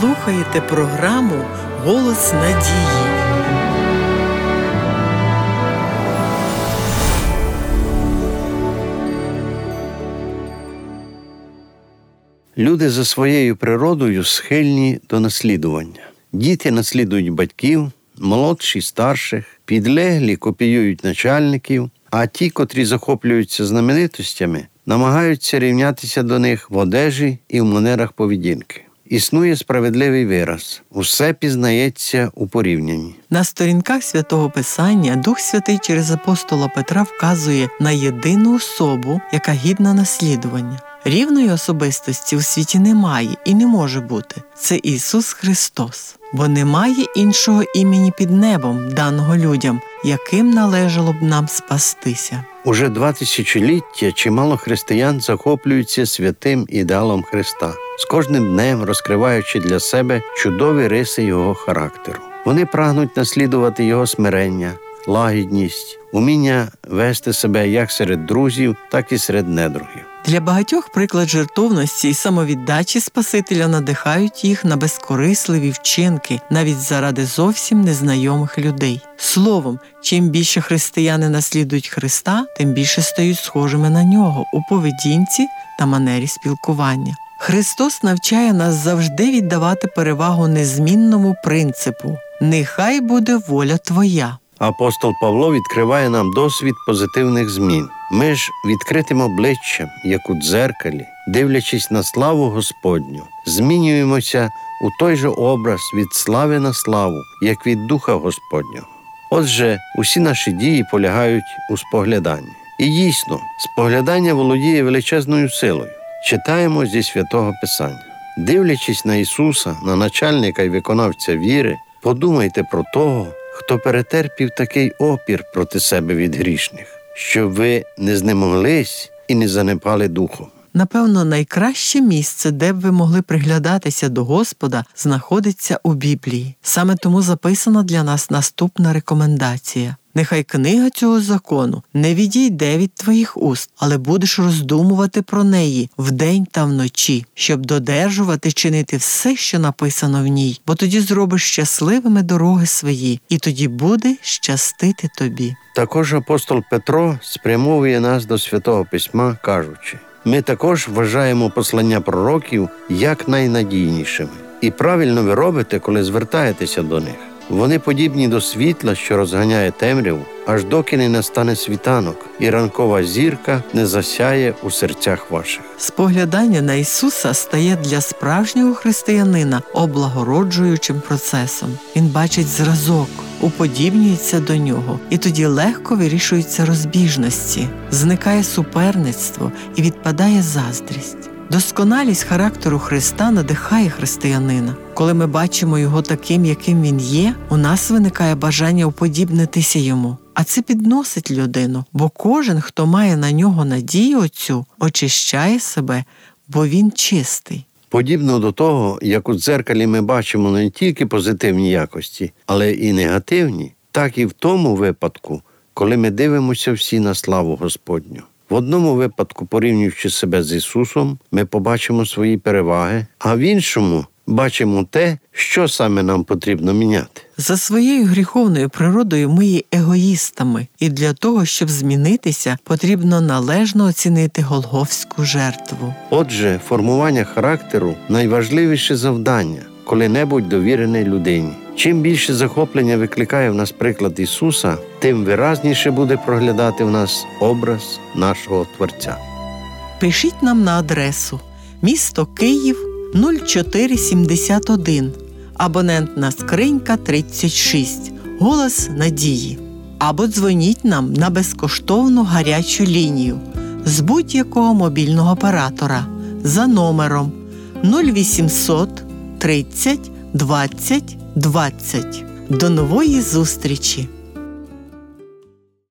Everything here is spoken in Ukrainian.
слухаєте програму Голос надії. Люди за своєю природою схильні до наслідування. Діти наслідують батьків, молодші старших, підлеглі копіюють начальників, а ті, котрі захоплюються знаменитостями, намагаються рівнятися до них в одежі і в манерах поведінки. Існує справедливий вираз усе пізнається у порівнянні. На сторінках святого Писання Дух Святий через апостола Петра вказує на єдину особу, яка гідна наслідування. Рівної особистості у світі немає і не може бути. Це Ісус Христос, бо немає іншого імені під небом, даного людям, яким належало б нам спастися. Уже два тисячоліття чимало християн захоплюються святим ідеалом Христа, з кожним днем розкриваючи для себе чудові риси Його характеру. Вони прагнуть наслідувати Його смирення, лагідність, уміння вести себе як серед друзів, так і серед недругів. Для багатьох приклад жертовності і самовіддачі Спасителя надихають їх на безкорисливі вчинки навіть заради зовсім незнайомих людей. Словом, чим більше християни наслідують Христа, тим більше стають схожими на нього у поведінці та манері спілкування. Христос навчає нас завжди віддавати перевагу незмінному принципу Нехай буде воля Твоя. Апостол Павло відкриває нам досвід позитивних змін. Ми ж відкритим обличчям, як у дзеркалі, дивлячись на славу Господню, змінюємося у той же образ від слави на славу, як від Духа Господнього. Отже, усі наші дії полягають у спогляданні. І дійсно, споглядання володіє величезною силою. Читаємо зі святого Писання. Дивлячись на Ісуса, на начальника і виконавця віри, подумайте про того, хто перетерпів такий опір проти себе від грішних, щоб ви не знемоглись і не занепали духом. Напевно, найкраще місце, де б ви могли приглядатися до Господа, знаходиться у Біблії. Саме тому записана для нас наступна рекомендація. Нехай книга цього закону не відійде від твоїх уст, але будеш роздумувати про неї вдень та вночі, щоб додержувати чинити все, що написано в ній, бо тоді зробиш щасливими дороги свої, і тоді буде щастити тобі. Також апостол Петро спрямовує нас до святого письма, кажучи. Ми також вважаємо послання пророків як найнадійнішими. І правильно ви робите, коли звертаєтеся до них. Вони подібні до світла, що розганяє темряву, аж доки не настане світанок, і ранкова зірка не засяє у серцях ваших. Споглядання на Ісуса стає для справжнього християнина облагороджуючим процесом. Він бачить зразок, уподібнюється до нього, і тоді легко вирішуються розбіжності, зникає суперництво і відпадає заздрість. Досконалість характеру Христа надихає християнина. Коли ми бачимо його таким, яким він є, у нас виникає бажання уподібнитися йому. А це підносить людину, бо кожен, хто має на нього надію оцю, очищає себе, бо він чистий. Подібно до того, як у дзеркалі ми бачимо не тільки позитивні якості, але і негативні, так і в тому випадку, коли ми дивимося всі на славу Господню. В одному випадку, порівнюючи себе з Ісусом, ми побачимо свої переваги, а в іншому бачимо те, що саме нам потрібно міняти. За своєю гріховною природою ми є егоїстами, і для того, щоб змінитися, потрібно належно оцінити голговську жертву. Отже, формування характеру найважливіше завдання, коли-небудь довірене людині. Чим більше захоплення викликає в нас приклад Ісуса, тим виразніше буде проглядати в нас образ нашого Творця. Пишіть нам на адресу місто Київ 0471, абонентна скринька 36, голос надії. Або дзвоніть нам на безкоштовну гарячу лінію з будь-якого мобільного оператора за номером 0800 30 20 20. До нової зустрічі!